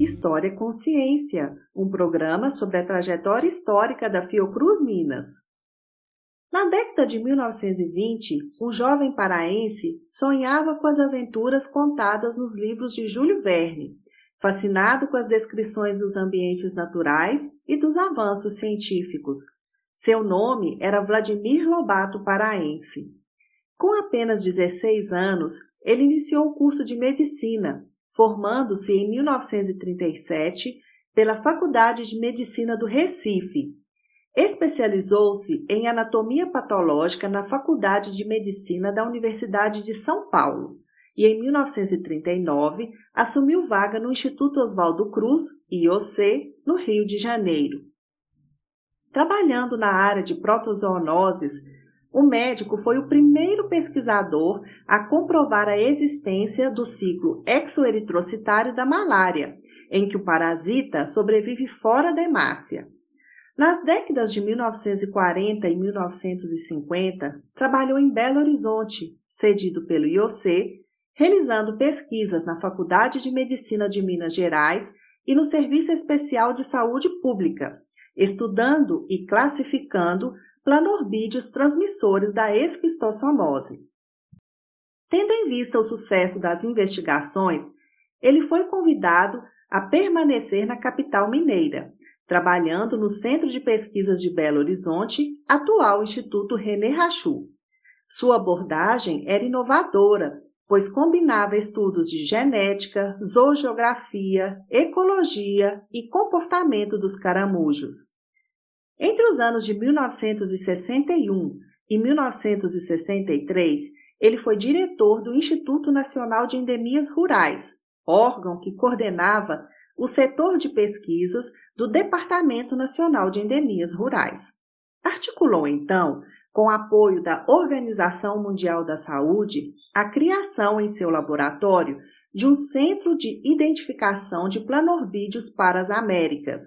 História Consciência, um programa sobre a trajetória histórica da Fiocruz Minas. Na década de 1920, um jovem paraense sonhava com as aventuras contadas nos livros de Júlio Verne, fascinado com as descrições dos ambientes naturais e dos avanços científicos. Seu nome era Vladimir Lobato Paraense. Com apenas 16 anos, ele iniciou o curso de medicina, formando-se em 1937 pela Faculdade de Medicina do Recife. Especializou-se em anatomia patológica na Faculdade de Medicina da Universidade de São Paulo e, em 1939, assumiu vaga no Instituto Oswaldo Cruz, IOC, no Rio de Janeiro. Trabalhando na área de protozoonoses, o médico foi o primeiro pesquisador a comprovar a existência do ciclo exoeritrocitário da malária, em que o parasita sobrevive fora da hemácia. Nas décadas de 1940 e 1950, trabalhou em Belo Horizonte, cedido pelo IOC, realizando pesquisas na Faculdade de Medicina de Minas Gerais e no Serviço Especial de Saúde Pública, estudando e classificando planorbídeos transmissores da esquistossomose. Tendo em vista o sucesso das investigações, ele foi convidado a permanecer na capital mineira, trabalhando no Centro de Pesquisas de Belo Horizonte, atual Instituto René Rachou. Sua abordagem era inovadora, pois combinava estudos de genética, zoogeografia, ecologia e comportamento dos caramujos. Entre os anos de 1961 e 1963, ele foi diretor do Instituto Nacional de Endemias Rurais, órgão que coordenava o setor de pesquisas do Departamento Nacional de Endemias Rurais. Articulou, então, com apoio da Organização Mundial da Saúde, a criação em seu laboratório de um centro de identificação de planorbídeos para as Américas.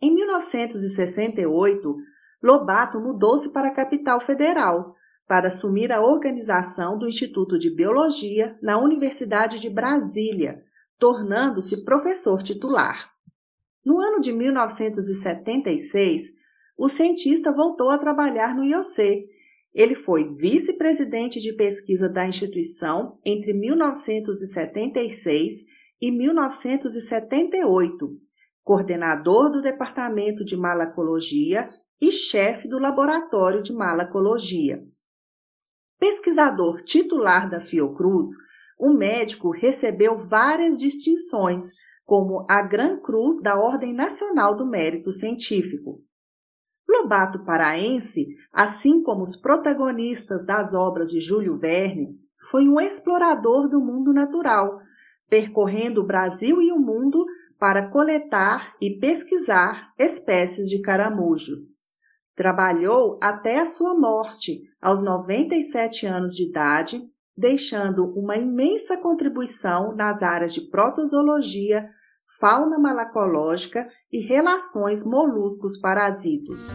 Em 1968, Lobato mudou-se para a capital federal para assumir a organização do Instituto de Biologia na Universidade de Brasília, tornando-se professor titular. No ano de 1976, o cientista voltou a trabalhar no IOC. Ele foi vice-presidente de pesquisa da instituição entre 1976 e 1978 coordenador do Departamento de Malacologia e chefe do Laboratório de Malacologia. Pesquisador titular da Fiocruz, o médico recebeu várias distinções, como a Gran Cruz da Ordem Nacional do Mérito Científico. Lobato Paraense, assim como os protagonistas das obras de Júlio Verne, foi um explorador do mundo natural, percorrendo o Brasil e o mundo para coletar e pesquisar espécies de caramujos. Trabalhou até a sua morte, aos 97 anos de idade, deixando uma imensa contribuição nas áreas de protozoologia, fauna malacológica e relações moluscos-parasitos.